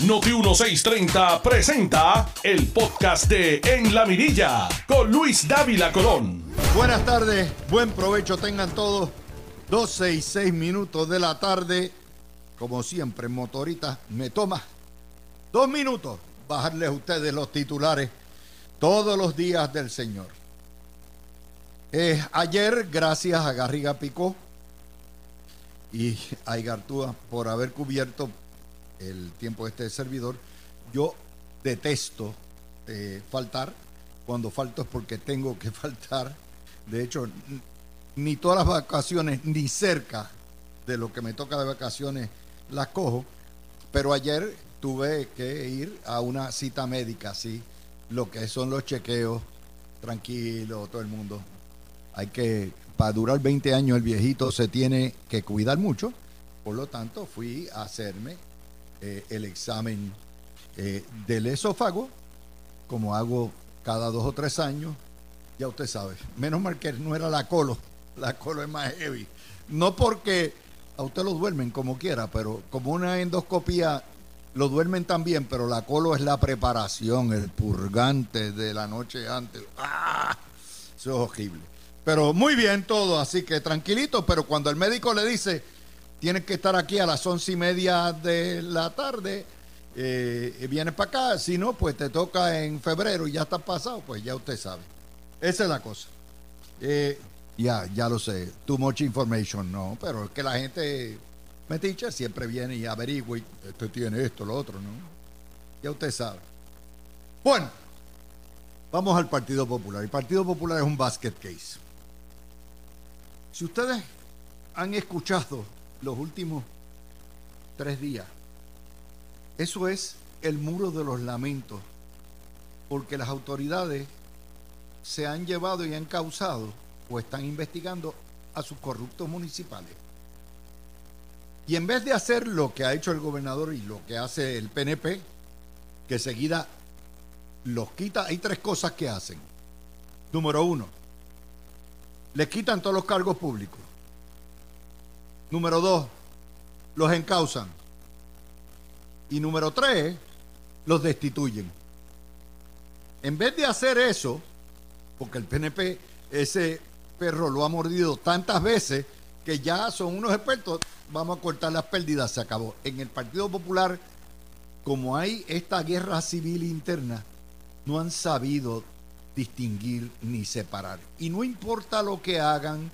Noti 1630 presenta el podcast de En la Mirilla con Luis Dávila Colón. Buenas tardes, buen provecho tengan todos. 12 y 6 minutos de la tarde. Como siempre, motorita, me toma dos minutos bajarles a ustedes los titulares todos los días del Señor. Ayer, gracias a Garriga Picó y a Igartúa por haber cubierto el tiempo de este servidor, yo detesto eh, faltar. Cuando falto es porque tengo que faltar. De hecho, ni todas las vacaciones, ni cerca de lo que me toca de vacaciones, las cojo. Pero ayer tuve que ir a una cita médica, sí. Lo que son los chequeos, tranquilo, todo el mundo. Hay que, para durar 20 años, el viejito se tiene que cuidar mucho. Por lo tanto, fui a hacerme eh, el examen eh, del esófago, como hago cada dos o tres años. Ya usted sabe, menos mal que no era la colo, la colo es más heavy. No porque a usted lo duermen como quiera, pero como una endoscopía lo duermen también, pero la colo es la preparación, el purgante de la noche antes. ¡Ah! Eso es horrible. Pero muy bien todo, así que tranquilito, pero cuando el médico le dice, tienes que estar aquí a las once y media de la tarde, eh, vienes para acá, si no, pues te toca en febrero y ya está pasado, pues ya usted sabe. Esa es la cosa. Eh, ya, ya lo sé, too much information, no, pero es que la gente Metiche siempre viene y averigua, y este tiene esto, lo otro, ¿no? Ya usted sabe. Bueno, vamos al Partido Popular. El Partido Popular es un basket case. Si ustedes han escuchado los últimos tres días, eso es el muro de los lamentos, porque las autoridades se han llevado y han causado o están investigando a sus corruptos municipales. Y en vez de hacer lo que ha hecho el gobernador y lo que hace el PNP, que seguida los quita, hay tres cosas que hacen. Número uno, les quitan todos los cargos públicos. Número dos, los encausan. Y número tres, los destituyen. En vez de hacer eso, porque el PNP, ese perro lo ha mordido tantas veces que ya son unos expertos, vamos a cortar las pérdidas, se acabó. En el Partido Popular, como hay esta guerra civil interna, no han sabido distinguir ni separar. Y no importa lo que hagan,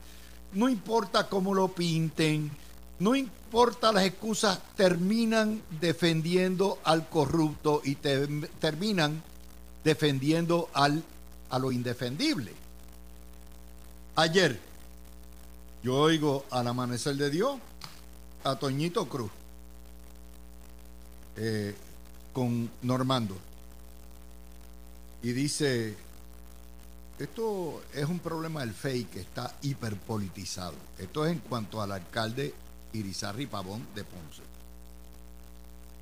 no importa cómo lo pinten, no importa las excusas, terminan defendiendo al corrupto y terminan defendiendo al, a lo indefendible. Ayer, yo oigo al amanecer de Dios a Toñito Cruz eh, con Normando y dice, esto es un problema del FEI que está hiperpolitizado. Esto es en cuanto al alcalde Irizarri Pavón de Ponce.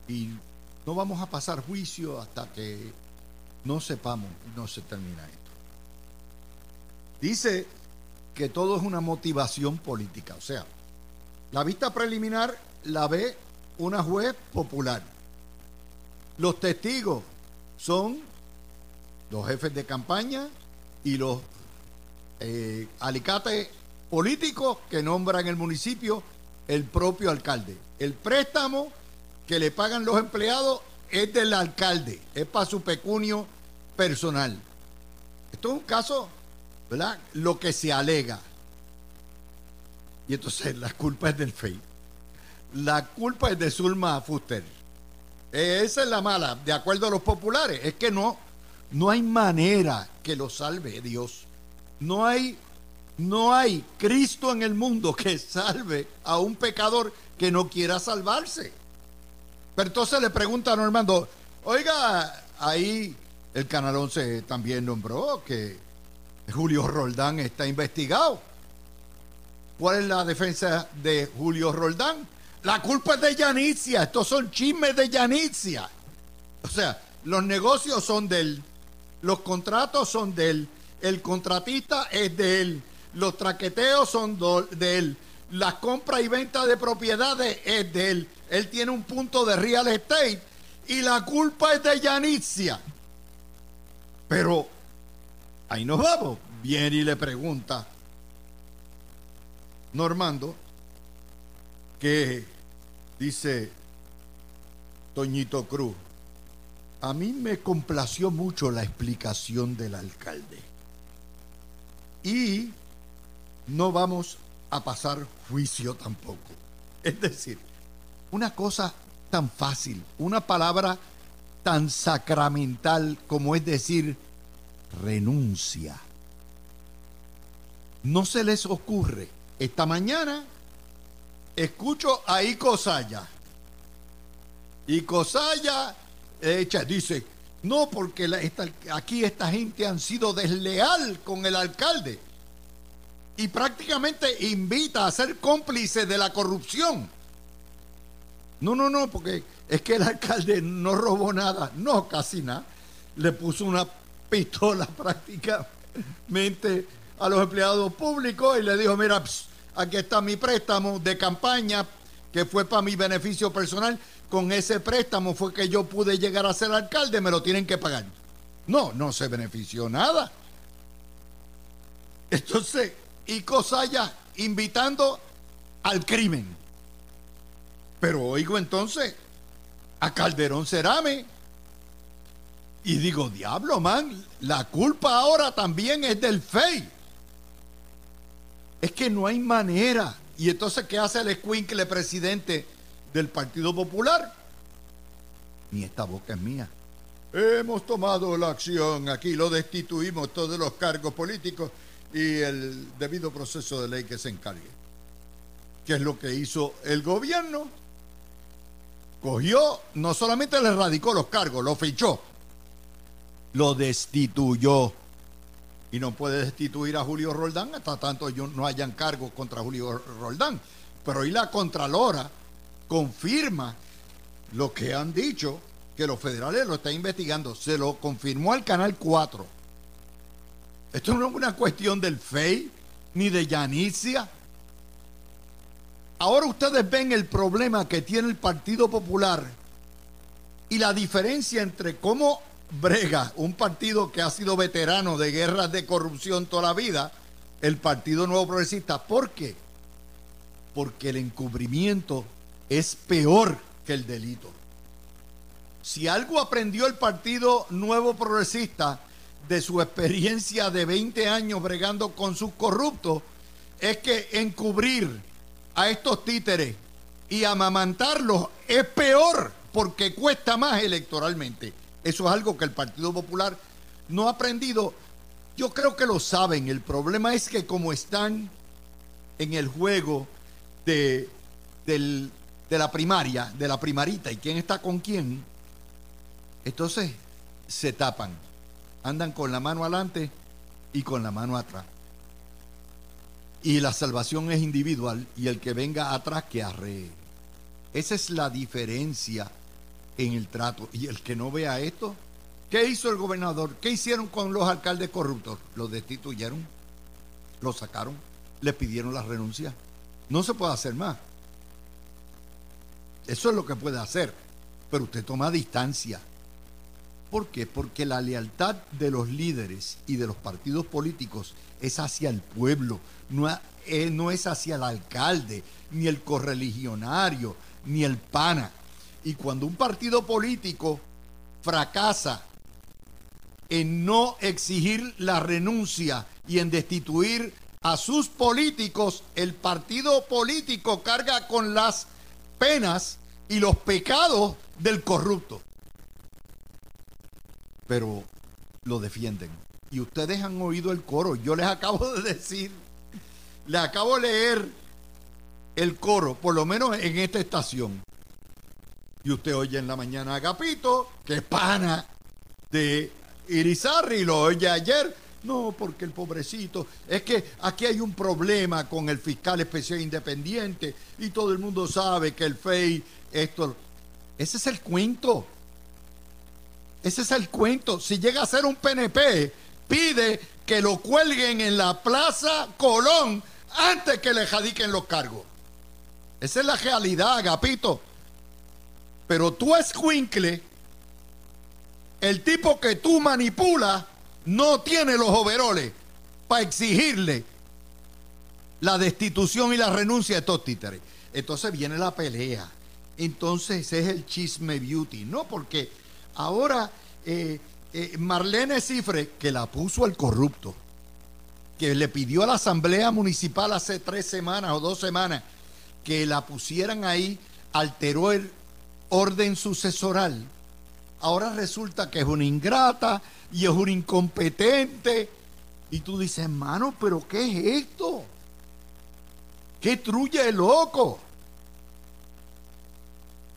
Y no vamos a pasar juicio hasta que no sepamos, no se termina esto. Dice que todo es una motivación política, o sea, la vista preliminar la ve una juez popular. Los testigos son los jefes de campaña y los eh, alicates políticos que nombran el municipio el propio alcalde. El préstamo que le pagan los empleados es del alcalde, es para su pecunio personal. Esto es un caso, ¿verdad? Lo que se alega. Y entonces la culpa es del FEI. La culpa es de Zulma Fuster. Esa es la mala, de acuerdo a los populares. Es que no, no hay manera que lo salve Dios. No hay, no hay Cristo en el mundo que salve a un pecador que no quiera salvarse. Pero entonces le pregunta a Normando, oiga, ahí el Canal 11 también nombró que Julio Roldán está investigado. ¿Cuál es la defensa de Julio Roldán? La culpa es de Yanitzia. Estos son chismes de Yanitzia. O sea, los negocios son de él. Los contratos son de él. El contratista es de él. Los traqueteos son de él. La compra y venta de propiedades es de él. Él tiene un punto de real estate y la culpa es de Yanitzia. Pero ahí nos vamos. Viene y le pregunta Normando que dice Toñito Cruz, a mí me complació mucho la explicación del alcalde. Y no vamos a pasar juicio tampoco. Es decir, una cosa tan fácil, una palabra tan sacramental como es decir renuncia. No se les ocurre. Esta mañana escucho a Ico Saya. Ico Saya echa, dice, no, porque aquí esta gente han sido desleal con el alcalde y prácticamente invita a ser cómplice de la corrupción. No, no, no, porque es que el alcalde no robó nada, no, casi nada. Le puso una pistola prácticamente a los empleados públicos y le dijo, mira, aquí está mi préstamo de campaña que fue para mi beneficio personal. Con ese préstamo fue que yo pude llegar a ser alcalde, me lo tienen que pagar. No, no se benefició nada. Entonces, y Cosaya invitando al crimen. Pero oigo entonces a Calderón Cerame y digo, diablo, man, la culpa ahora también es del FEI. Es que no hay manera. Y entonces, ¿qué hace el escuincle presidente del Partido Popular? Ni esta boca es mía. Hemos tomado la acción aquí, lo destituimos todos los cargos políticos y el debido proceso de ley que se encargue. ¿Qué es lo que hizo el gobierno? Cogió, no solamente le radicó los cargos, lo fichó, lo destituyó. Y no puede destituir a Julio Roldán hasta tanto no hayan cargos contra Julio Roldán. Pero hoy la Contralora confirma lo que han dicho, que los federales lo están investigando. Se lo confirmó al Canal 4. Esto no es una cuestión del FEI ni de Yanicia. Ahora ustedes ven el problema que tiene el Partido Popular y la diferencia entre cómo brega un partido que ha sido veterano de guerras de corrupción toda la vida, el Partido Nuevo Progresista. ¿Por qué? Porque el encubrimiento es peor que el delito. Si algo aprendió el Partido Nuevo Progresista de su experiencia de 20 años bregando con sus corruptos, es que encubrir a estos títeres y amamantarlos es peor porque cuesta más electoralmente. Eso es algo que el Partido Popular no ha aprendido. Yo creo que lo saben. El problema es que como están en el juego de, de la primaria, de la primarita y quién está con quién, entonces se tapan. Andan con la mano adelante y con la mano atrás. Y la salvación es individual y el que venga atrás que arree. Esa es la diferencia en el trato. Y el que no vea esto, ¿qué hizo el gobernador? ¿Qué hicieron con los alcaldes corruptos? Los destituyeron, los sacaron, les pidieron la renuncia. No se puede hacer más. Eso es lo que puede hacer. Pero usted toma distancia. ¿Por qué? Porque la lealtad de los líderes y de los partidos políticos es hacia el pueblo, no, eh, no es hacia el alcalde, ni el correligionario, ni el pana. Y cuando un partido político fracasa en no exigir la renuncia y en destituir a sus políticos, el partido político carga con las penas y los pecados del corrupto. Pero lo defienden. Y ustedes han oído el coro. Yo les acabo de decir, les acabo de leer el coro, por lo menos en esta estación. Y usted oye en la mañana a Agapito, que pana de Irizarri, lo oye ayer. No, porque el pobrecito, es que aquí hay un problema con el fiscal especial independiente y todo el mundo sabe que el FEI, esto, ese es el cuento. Ese es el cuento. Si llega a ser un PNP, pide que lo cuelguen en la Plaza Colón antes que le jadiquen los cargos. Esa es la realidad, Agapito. Pero tú, escuincle, el tipo que tú manipulas no tiene los overoles para exigirle la destitución y la renuncia de estos títeres. Entonces viene la pelea. Entonces es el chisme beauty. No, porque ahora eh, eh, Marlene Cifre, que la puso al corrupto, que le pidió a la Asamblea Municipal hace tres semanas o dos semanas que la pusieran ahí, alteró el orden sucesoral. Ahora resulta que es una ingrata y es un incompetente. Y tú dices, hermano, pero ¿qué es esto? ¿Qué trulla el loco?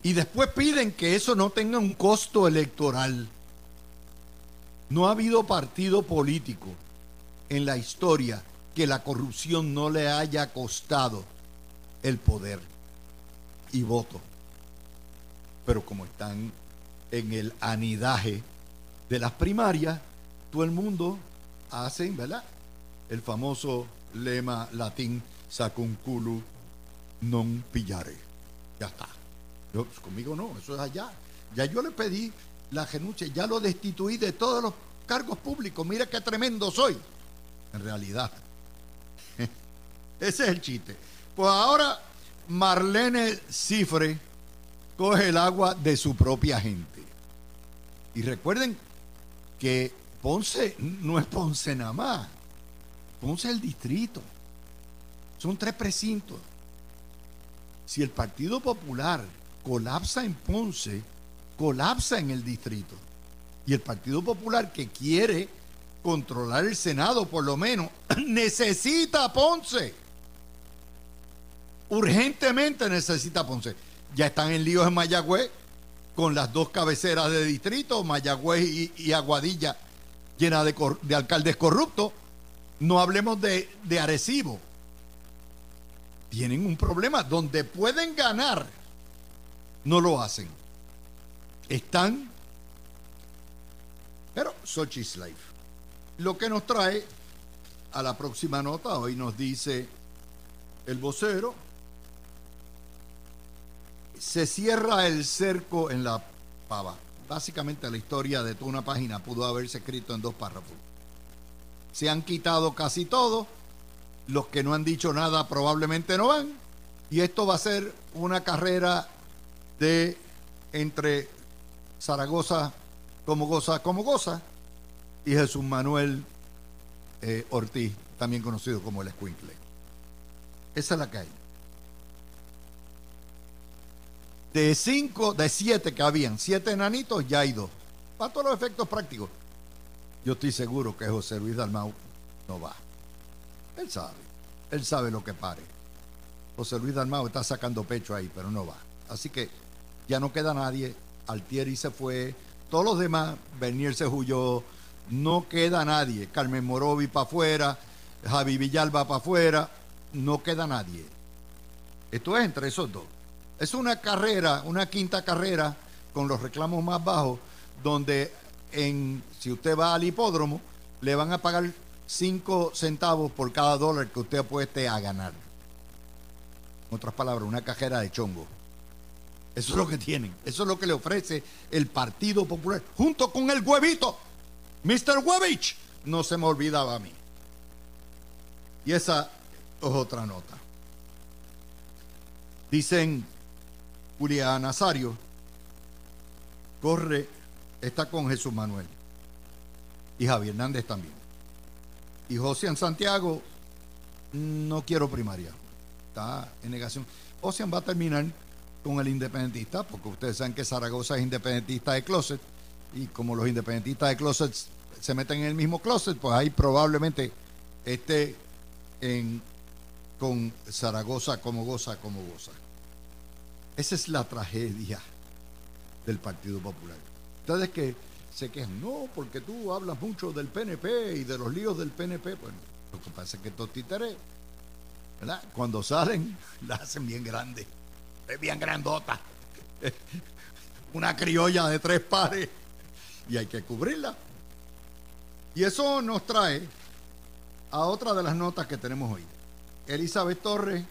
Y después piden que eso no tenga un costo electoral. No ha habido partido político en la historia que la corrupción no le haya costado el poder y voto. Pero como están en el anidaje de las primarias, todo el mundo hace, ¿verdad? El famoso lema latín, sacunculu non pillare. Ya está. Yo, pues, conmigo no, eso es allá. Ya yo le pedí la renuncia, ya lo destituí de todos los cargos públicos. Mira qué tremendo soy. En realidad. Ese es el chiste. Pues ahora Marlene Cifre coge el agua de su propia gente. Y recuerden que Ponce no es Ponce nada más. Ponce es el distrito. Son tres precintos. Si el Partido Popular colapsa en Ponce, colapsa en el distrito. Y el Partido Popular que quiere controlar el Senado, por lo menos, necesita Ponce. Urgentemente necesita Ponce. Ya están en líos en Mayagüez con las dos cabeceras de distrito, Mayagüez y, Aguadilla, llena de, alcaldes corruptos. No hablemos de, de Arecibo. Tienen un problema donde pueden ganar, no lo hacen. Están, pero Sochi's Life. Lo que nos trae a la próxima nota, hoy nos dice el vocero, se cierra el cerco en la pava. Básicamente la historia de toda una página pudo haberse escrito en dos párrafos. Se han quitado casi todo, los que no han dicho nada probablemente no van, y esto va a ser una carrera de entre Zaragoza como goza, como goza, y Jesús Manuel eh, Ortiz, también conocido como el Escuincle. Esa es la que hay. De cinco, de siete que habían, siete enanitos, ya hay dos. Para todos los efectos prácticos. Yo estoy seguro que José Luis Dalmau no va. Él sabe. Él sabe lo que pare. José Luis Dalmau está sacando pecho ahí, pero no va. Así que ya no queda nadie. Altieri se fue. Todos los demás, Bernier se huyó. No queda nadie. Carmen Morovi para afuera. Javi Villalba para afuera. No queda nadie. Esto es entre esos dos. Es una carrera, una quinta carrera con los reclamos más bajos, donde en, si usted va al hipódromo, le van a pagar 5 centavos por cada dólar que usted apueste a ganar. En otras palabras, una cajera de chongo. Eso es lo que tienen. Eso es lo que le ofrece el Partido Popular. Junto con el huevito. Mr. Huevich. No se me olvidaba a mí. Y esa es otra nota. Dicen Julia Nazario corre, está con Jesús Manuel y Javier Hernández también. Y José Santiago, no quiero primaria, está en negación. José va a terminar con el independentista, porque ustedes saben que Zaragoza es independentista de closet, y como los independentistas de closet se meten en el mismo closet, pues ahí probablemente esté en, con Zaragoza como goza, como goza. Esa es la tragedia del Partido Popular. Ustedes que se quejan, no, porque tú hablas mucho del PNP y de los líos del PNP. Bueno, lo que pasa es que estos títeres, ¿verdad? Cuando salen, la hacen bien grande. Es bien grandota. Una criolla de tres pares. Y hay que cubrirla. Y eso nos trae a otra de las notas que tenemos hoy. Elizabeth Torres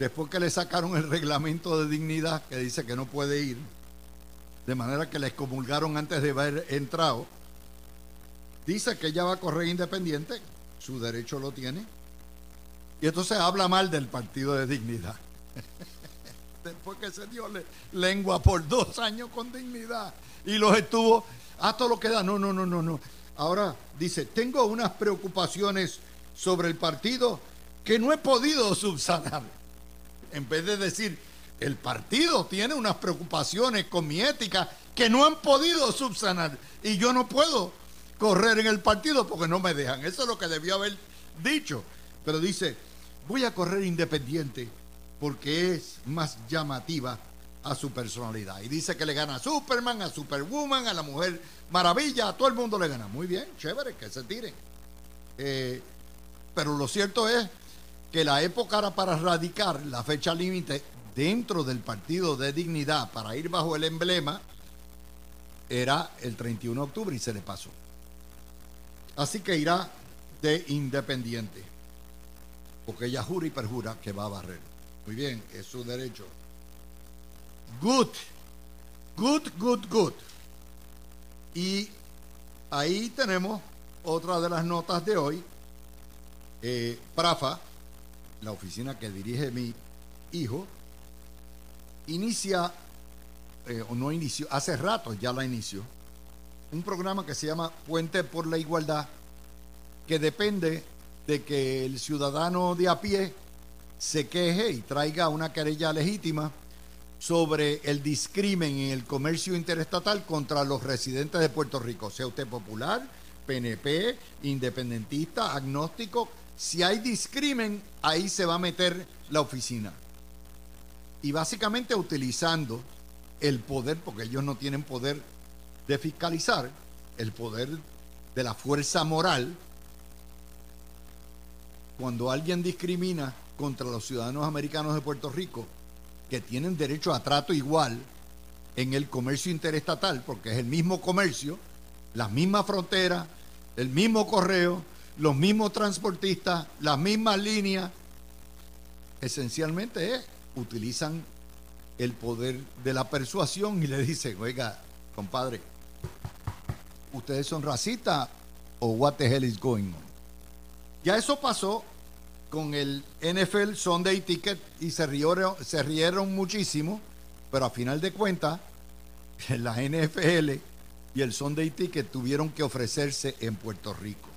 Después que le sacaron el reglamento de dignidad que dice que no puede ir, de manera que la excomulgaron antes de haber entrado. Dice que ella va a correr independiente, su derecho lo tiene. Y entonces habla mal del partido de dignidad. Después que se dio lengua por dos años con dignidad y los estuvo hasta lo que da. No, no, no, no, no. Ahora dice, tengo unas preocupaciones sobre el partido que no he podido subsanar. En vez de decir, el partido tiene unas preocupaciones con mi ética que no han podido subsanar y yo no puedo correr en el partido porque no me dejan. Eso es lo que debió haber dicho. Pero dice, voy a correr independiente porque es más llamativa a su personalidad. Y dice que le gana a Superman, a Superwoman, a la Mujer Maravilla, a todo el mundo le gana. Muy bien, chévere, que se tiren. Eh, pero lo cierto es que la época era para radicar la fecha límite dentro del partido de dignidad para ir bajo el emblema era el 31 de octubre y se le pasó. Así que irá de independiente, porque ella jura y perjura que va a barrer. Muy bien, es su derecho. Good, good, good, good. Y ahí tenemos otra de las notas de hoy. Eh, Prafa, la oficina que dirige mi hijo, inicia, eh, o no inició, hace rato ya la inició, un programa que se llama Puente por la Igualdad, que depende de que el ciudadano de a pie se queje y traiga una querella legítima sobre el discrimen en el comercio interestatal contra los residentes de Puerto Rico, sea usted popular, PNP, independentista, agnóstico, si hay discrimen, ahí se va a meter la oficina. Y básicamente utilizando el poder, porque ellos no tienen poder de fiscalizar, el poder de la fuerza moral, cuando alguien discrimina contra los ciudadanos americanos de Puerto Rico, que tienen derecho a trato igual en el comercio interestatal, porque es el mismo comercio, las mismas fronteras, el mismo correo, los mismos transportistas, las mismas líneas, esencialmente es, utilizan el poder de la persuasión y le dicen, oiga, compadre, ¿ustedes son racistas o what the hell is going on? Ya eso pasó con el NFL Sunday Ticket y se rieron, se rieron muchísimo, pero a final de cuentas, la NFL y el Sunday Ticket tuvieron que ofrecerse en Puerto Rico.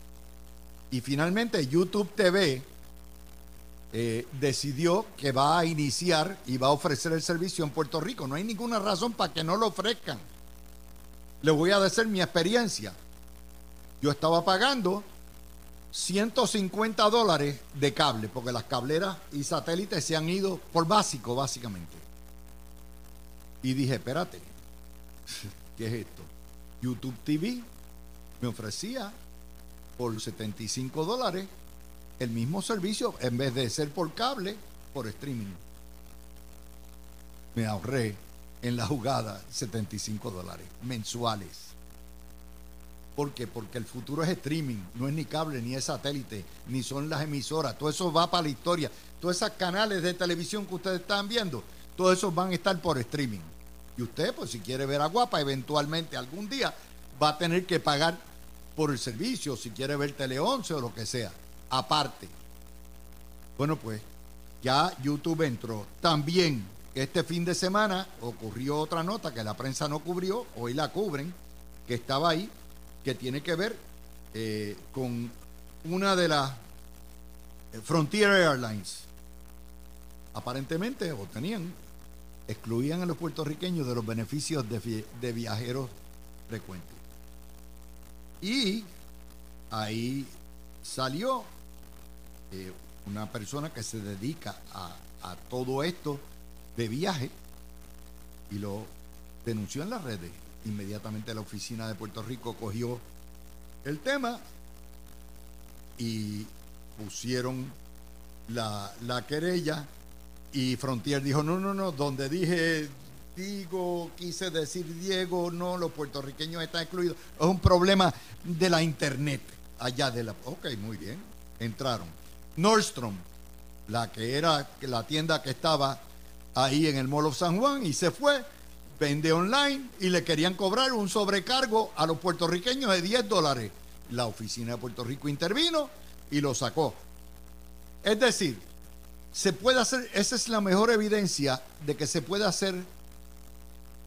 Y finalmente YouTube TV eh, decidió que va a iniciar y va a ofrecer el servicio en Puerto Rico. No hay ninguna razón para que no lo ofrezcan. Le voy a decir mi experiencia. Yo estaba pagando 150 dólares de cable, porque las cableras y satélites se han ido por básico, básicamente. Y dije, espérate, ¿qué es esto? YouTube TV me ofrecía por 75 dólares el mismo servicio en vez de ser por cable, por streaming. Me ahorré en la jugada 75 dólares mensuales. ¿Por qué? Porque el futuro es streaming, no es ni cable, ni es satélite, ni son las emisoras. Todo eso va para la historia. Todos esos canales de televisión que ustedes están viendo, todos esos van a estar por streaming. Y usted, pues si quiere ver a Guapa, eventualmente algún día va a tener que pagar por el servicio, si quiere ver Tele 11 o lo que sea, aparte. Bueno, pues ya YouTube entró. También este fin de semana ocurrió otra nota que la prensa no cubrió, hoy la cubren, que estaba ahí, que tiene que ver eh, con una de las eh, Frontier Airlines. Aparentemente, o tenían, excluían a los puertorriqueños de los beneficios de, de viajeros frecuentes. Y ahí salió eh, una persona que se dedica a, todo esto de viaje y lo denunció en las redes. Inmediatamente la oficina de Puerto Rico cogió el tema y pusieron la, la querella y Frontier dijo, no, no, no, donde dije digo, quise decir Diego, no, los puertorriqueños están excluidos. Es un problema de la internet, allá de la... Ok, muy bien, entraron. Nordstrom, la que era la tienda que estaba ahí en el Mall of San Juan y se fue, vende online y le querían cobrar un sobrecargo a los puertorriqueños de 10 dólares. La oficina de Puerto Rico intervino y lo sacó. Es decir, se puede hacer, esa es la mejor evidencia de que se puede hacer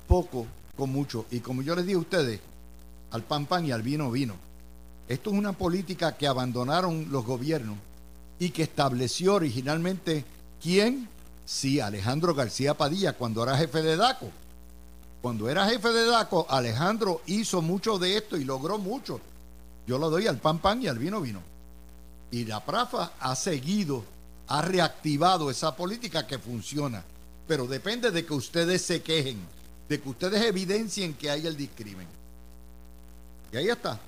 poco con mucho. Y como yo les dije a ustedes, al pan pan y al vino vino. Esto es una política que abandonaron los gobiernos y que estableció originalmente quién, sí, Alejandro García Padilla, cuando era jefe de DACO. Cuando era jefe de DACO, Alejandro hizo mucho de esto y logró mucho. Yo lo doy al pan pan y al vino vino. Y la PRAFA ha seguido, ha reactivado esa política que funciona. Pero depende de que ustedes se quejen, de que ustedes evidencien que hay el discrimen. Y ahí está.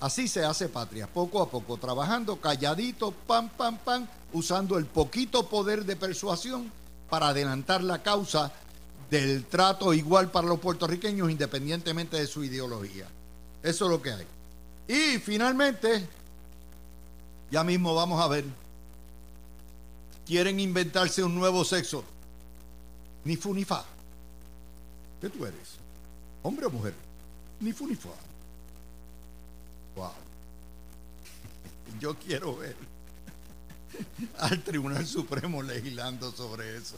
Así se hace patria, poco a poco, trabajando calladito, pam, pam, pam, usando el poquito poder de persuasión para adelantar la causa del trato igual para los puertorriqueños independientemente de su ideología. Eso es lo que hay. Y finalmente, ya mismo vamos a ver, quieren inventarse un nuevo sexo. Ni fu ni fa. ¿Qué tú eres? ¿Hombre o mujer? Ni fu ni fa. Wow. Yo quiero ver al Tribunal Supremo legislando sobre eso.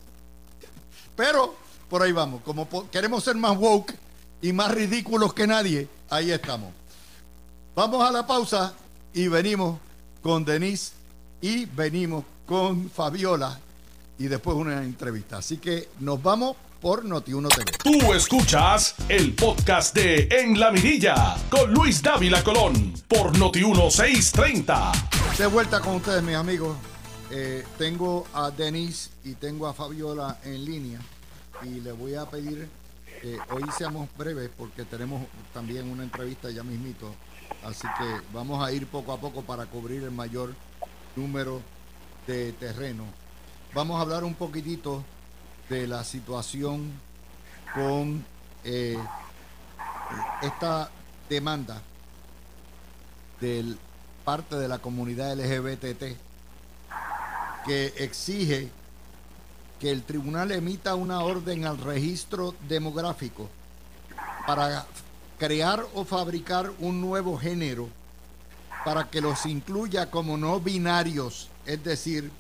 Pero por ahí vamos. Como queremos ser más woke y más ridículos que nadie, ahí estamos. Vamos a la pausa y venimos con Denise y venimos con Fabiola y después una entrevista. Así que nos vamos por Noti1 TV. Tú escuchas el podcast de En la Mirilla con Luis Dávila Colón por Noti1 630. De vuelta con ustedes, mis amigos. Eh, tengo a Denise y tengo a Fabiola en línea y le voy a pedir que hoy seamos breves porque tenemos también una entrevista ya mismito. Así que vamos a ir poco a poco para cubrir el mayor número de terreno. Vamos a hablar un poquitito de la situación con eh, esta demanda de parte de la comunidad LGBT que exige que el tribunal emita una orden al registro demográfico para crear o fabricar un nuevo género para que los incluya como no binarios, es decir,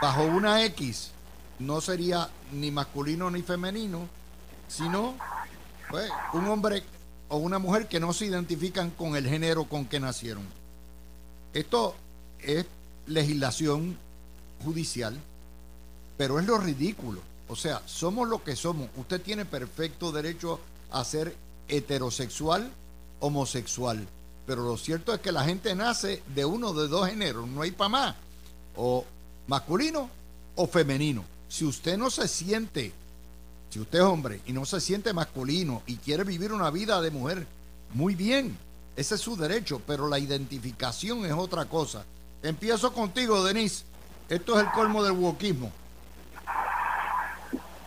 bajo una X no sería ni masculino ni femenino, sino pues, un hombre o una mujer que no se identifican con el género con que nacieron. Esto es legislación judicial, pero es lo ridículo. O sea, somos lo que somos. Usted tiene perfecto derecho a ser heterosexual, homosexual. Pero lo cierto es que la gente nace de uno de dos géneros, no hay para más. O masculino o femenino. Si usted no se siente, si usted es hombre y no se siente masculino y quiere vivir una vida de mujer, muy bien, ese es su derecho, pero la identificación es otra cosa. Empiezo contigo, Denise. Esto es el colmo del wokismo.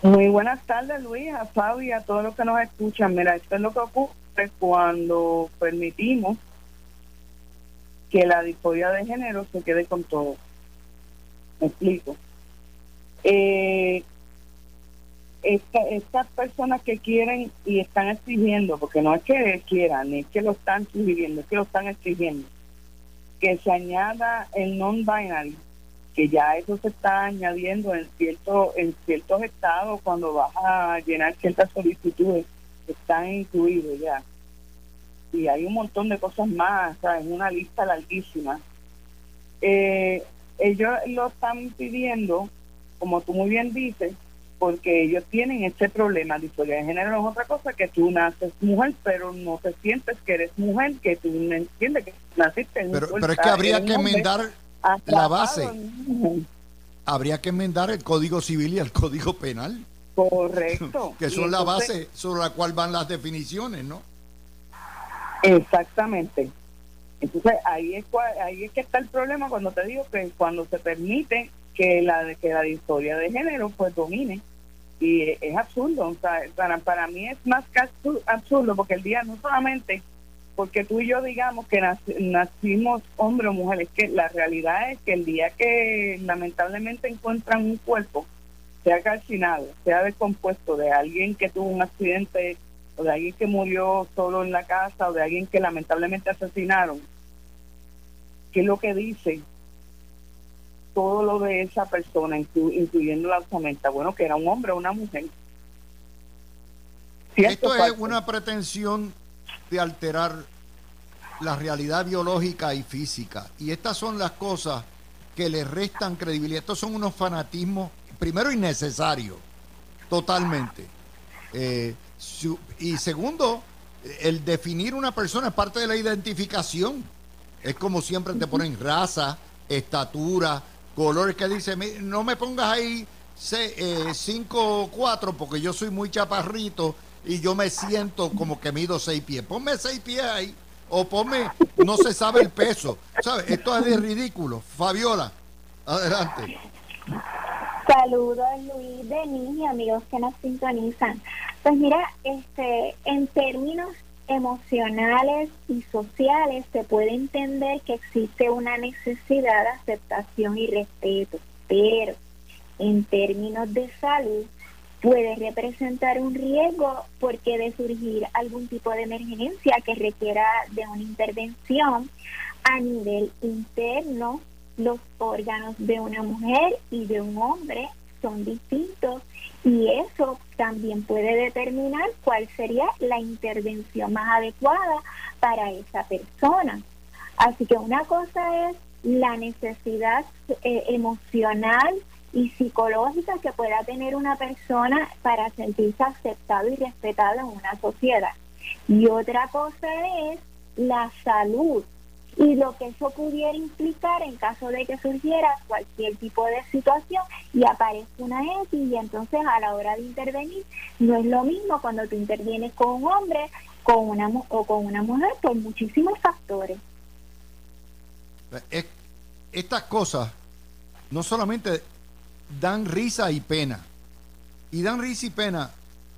Muy buenas tardes, Luis, a Fabi a todos los que nos escuchan. Mira, esto es lo que ocurre cuando permitimos que la disforia de género se quede con todo. Explico eh, estas personas que quieren y están exigiendo, porque no es que quieran, es que lo están sugiriendo, es que lo están exigiendo, que se añada el non-binary, que ya eso se está añadiendo en, cierto, en ciertos estados cuando vas a llenar ciertas solicitudes, están incluidos ya. Y hay un montón de cosas más, o sea, una lista larguísima. Eh, ellos lo están pidiendo como tú muy bien dices, porque ellos tienen este problema. de historia de género es otra cosa que tú naces mujer, pero no te sientes que eres mujer, que tú no entiendes que naciste Pero, pero es que habría que enmendar la base. Habría que enmendar el Código Civil y el Código Penal. Correcto. que son la base sobre la cual van las definiciones, ¿no? Exactamente. Entonces ahí es, ahí es que está el problema cuando te digo que cuando se permite que la que la historia de género pues domine. Y es absurdo o sea, para, para mí es más que absurdo porque el día no solamente porque tú y yo digamos que nacimos hombre o mujer es que la realidad es que el día que lamentablemente encuentran un cuerpo sea calcinado, sea descompuesto de alguien que tuvo un accidente o de alguien que murió solo en la casa o de alguien que lamentablemente asesinaron, ¿qué es lo que dice todo lo de esa persona, incluyendo la osamenta? Bueno, que era un hombre o una mujer. Esto es una pretensión de alterar la realidad biológica y física. Y estas son las cosas que le restan credibilidad. Estos son unos fanatismos, primero, innecesarios, totalmente. Eh, y segundo, el definir una persona es parte de la identificación. Es como siempre te ponen raza, estatura, colores que dice, no me pongas ahí 5 eh, 4 porque yo soy muy chaparrito y yo me siento como que mido 6 pies. Ponme 6 pies ahí o ponme, no se sabe el peso. ¿Sabes? Esto es de ridículo. Fabiola, adelante. Saludos Luis, Denis y amigos que nos sintonizan. Pues mira, este, en términos emocionales y sociales se puede entender que existe una necesidad de aceptación y respeto, pero en términos de salud puede representar un riesgo porque de surgir algún tipo de emergencia que requiera de una intervención a nivel interno, los órganos de una mujer y de un hombre son distintos y eso también puede determinar cuál sería la intervención más adecuada para esa persona. Así que una cosa es la necesidad eh, emocional y psicológica que pueda tener una persona para sentirse aceptado y respetado en una sociedad. Y otra cosa es la salud y lo que eso pudiera implicar en caso de que surgiera cualquier tipo de situación y aparezca una X y entonces a la hora de intervenir no es lo mismo cuando tú intervienes con un hombre con una o con una mujer por muchísimos factores. Estas cosas no solamente dan risa y pena. Y dan risa y pena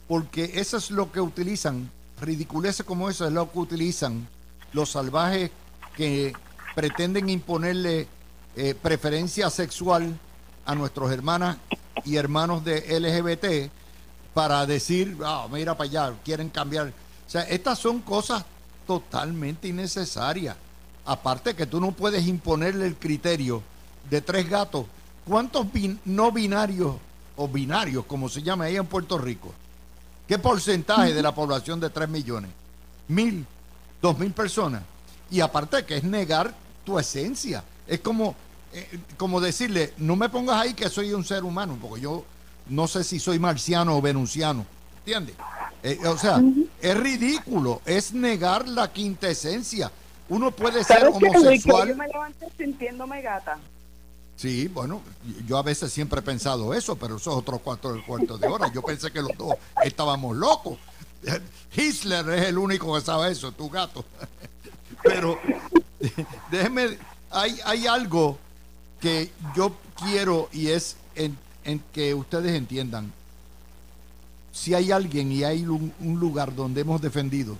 porque eso es lo que utilizan, ridiculeces como eso es lo que utilizan los salvajes que pretenden imponerle eh, preferencia sexual a nuestros hermanas y hermanos de LGBT para decir, ah, mira para allá, quieren cambiar. O sea, estas son cosas totalmente innecesarias. Aparte que tú no puedes imponerle el criterio de tres gatos ¿Cuántos no binarios o binarios, como se llama ahí en Puerto Rico? ¿Qué porcentaje de la población de 3 millones? ¿Mil? ¿Dos mil personas? Y aparte que es negar tu esencia. Es como, eh, como decirle, no me pongas ahí que soy un ser humano, porque yo no sé si soy marciano o venusiano. ¿Entiendes? Eh, o sea, es ridículo, es negar la quinta esencia. Uno puede ser homosexual. yo me levanto sintiéndome gata. Sí, bueno, yo a veces siempre he pensado eso, pero eso es otro cuarto del cuarto de hora. Yo pensé que los dos estábamos locos. Hitler es el único que sabe eso, tu gato. Pero déjeme, hay, hay algo que yo quiero y es en, que ustedes entiendan. Si hay alguien y hay un, lugar donde hemos defendido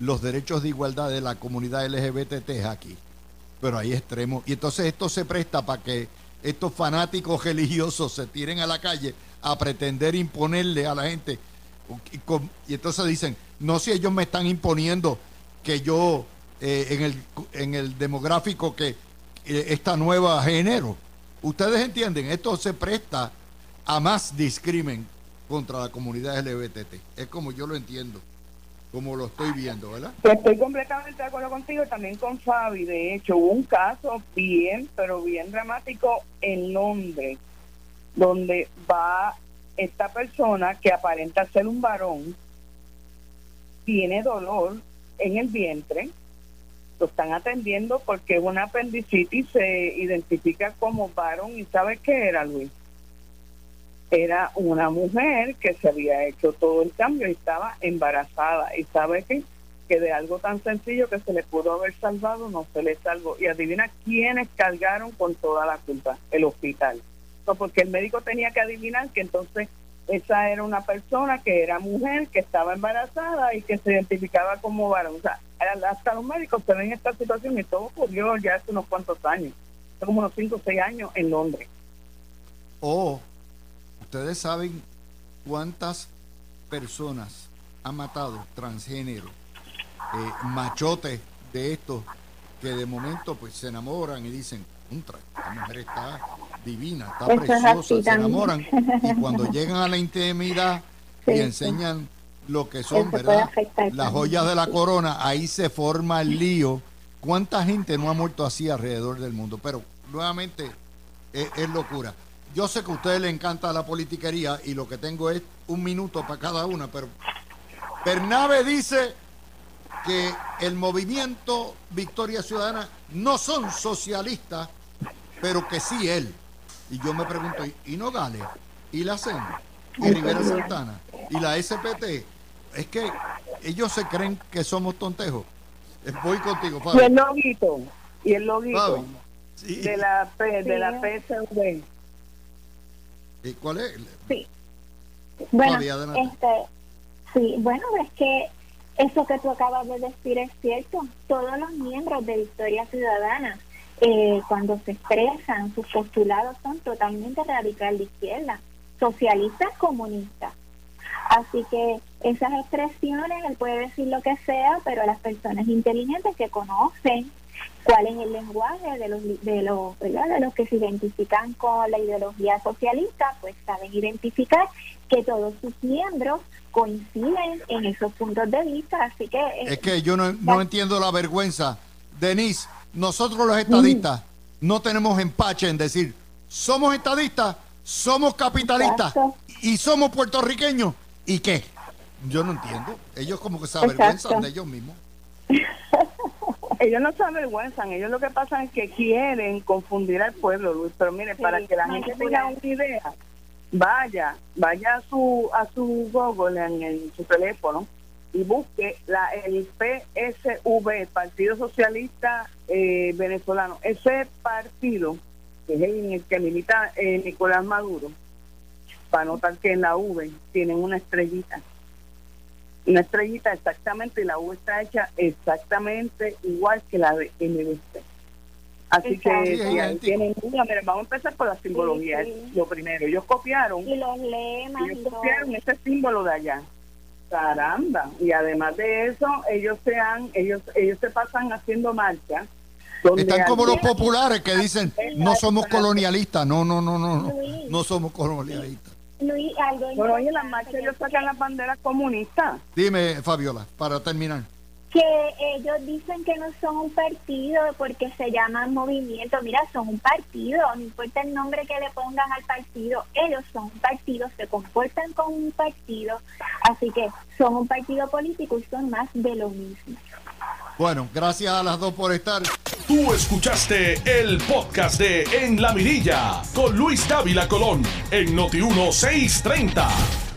los derechos de igualdad de la comunidad LGBT es aquí pero hay extremos. Y entonces esto se presta para que estos fanáticos religiosos se tiren a la calle a pretender imponerle a la gente. Y entonces dicen, no si ellos me están imponiendo que yo eh, en, el, en el demográfico que eh, esta nueva género. Ustedes entienden, esto se presta a más discrimen contra la comunidad LGBT. Es como yo lo entiendo como lo estoy viendo, ¿verdad? Estoy completamente de acuerdo contigo, también con Fabi. De hecho, hubo un caso bien, pero bien dramático en Londres, donde va esta persona que aparenta ser un varón, tiene dolor en el vientre, lo están atendiendo porque una apendicitis se identifica como varón y ¿sabe qué era, Luis? era una mujer que se había hecho todo el cambio y estaba embarazada. Y sabe que, que de algo tan sencillo que se le pudo haber salvado, no se le salvó. Y adivina quiénes cargaron con toda la culpa, el hospital. No, porque el médico tenía que adivinar que entonces esa era una persona que era mujer, que estaba embarazada y que se identificaba como varón. O sea, hasta los médicos se ven esta situación y todo ocurrió ya hace unos cuantos años, hace como unos 5 o 6 años en Londres. Oh, ustedes saben cuántas personas ha matado transgénero, eh, machotes de estos que de momento pues se enamoran y dicen, contra, esta mujer está divina, está preciosa, se enamoran y cuando llegan a la intimidad y enseñan lo que son, ¿verdad? Las joyas de la corona, ahí se forma el lío. ¿Cuánta gente no ha muerto así alrededor del mundo? Pero nuevamente es, locura. Yo sé que a ustedes les encanta la politiquería y lo que tengo es un minuto para cada una, pero Bernabe dice que el movimiento Victoria Ciudadana no son socialistas, pero que sí él. Y yo me pregunto, ¿y Nogales? ¿Y la CEN? ¿Y Rivera Santana? ¿Y la SPT? Es que ellos se creen que somos tontejos. Eh, voy contigo, Fabio. Y el loguito, y el loguito de la de la PSV. ¿Y cuál es? Sí. Bueno, este, sí, bueno, es que eso que tú acabas de decir es cierto. Todos los miembros de Victoria Ciudadana, eh, cuando se expresan, sus postulados son totalmente radical de izquierda, socialistas, comunistas. Así que esas expresiones, él puede decir lo que sea, pero las personas inteligentes que conocen cuál es el lenguaje de los de los de los que se identifican con la ideología socialista pues saben identificar que todos sus miembros coinciden en esos puntos de vista. Así que eh, es que yo no, no entiendo la vergüenza Denise nosotros los estadistas no tenemos empache en decir somos estadistas somos capitalistas y somos puertorriqueños. Y qué yo no entiendo. Ellos como que se avergüenzan de ellos mismos. Ellos no se avergüenzan, ellos lo que pasa es que quieren confundir al pueblo, Luis. Pero mire, para que la gente tenga una idea, vaya, vaya a su a su Google en, su teléfono y busque la el PSV, Partido Socialista eh, Venezolano. Ese partido, que es el que milita eh, Nicolás Maduro, para notar que en la V tienen una estrellita una estrellita exactamente y la U está hecha exactamente igual que la de MBC. Así que si ahí tienen duda, vamos a empezar por la simbología, lo primero. Ellos copiaron, y los lemas ellos copiaron ese símbolo de allá. Caramba. Y además de eso, ellos se han, ellos, ellos se pasan haciendo marcha. Están como los populares que dicen no somos colonialistas, no, no, no, no, no, no somos colonialistas. Luis, algo Bueno, oye, las marchas ellos sacan las banderas comunistas. Dime, Fabiola, para terminar. Que ellos dicen que no son un partido porque se llaman movimiento. Mira, son un partido, no importa el nombre que le pongan al partido, ellos son un partido, se comportan como un partido, así que son un partido político y son más de lo mismo. Bueno, gracias a las dos por estar. Tú escuchaste el podcast de En la Mirilla con Luis Dávila Colón en Noti 1630.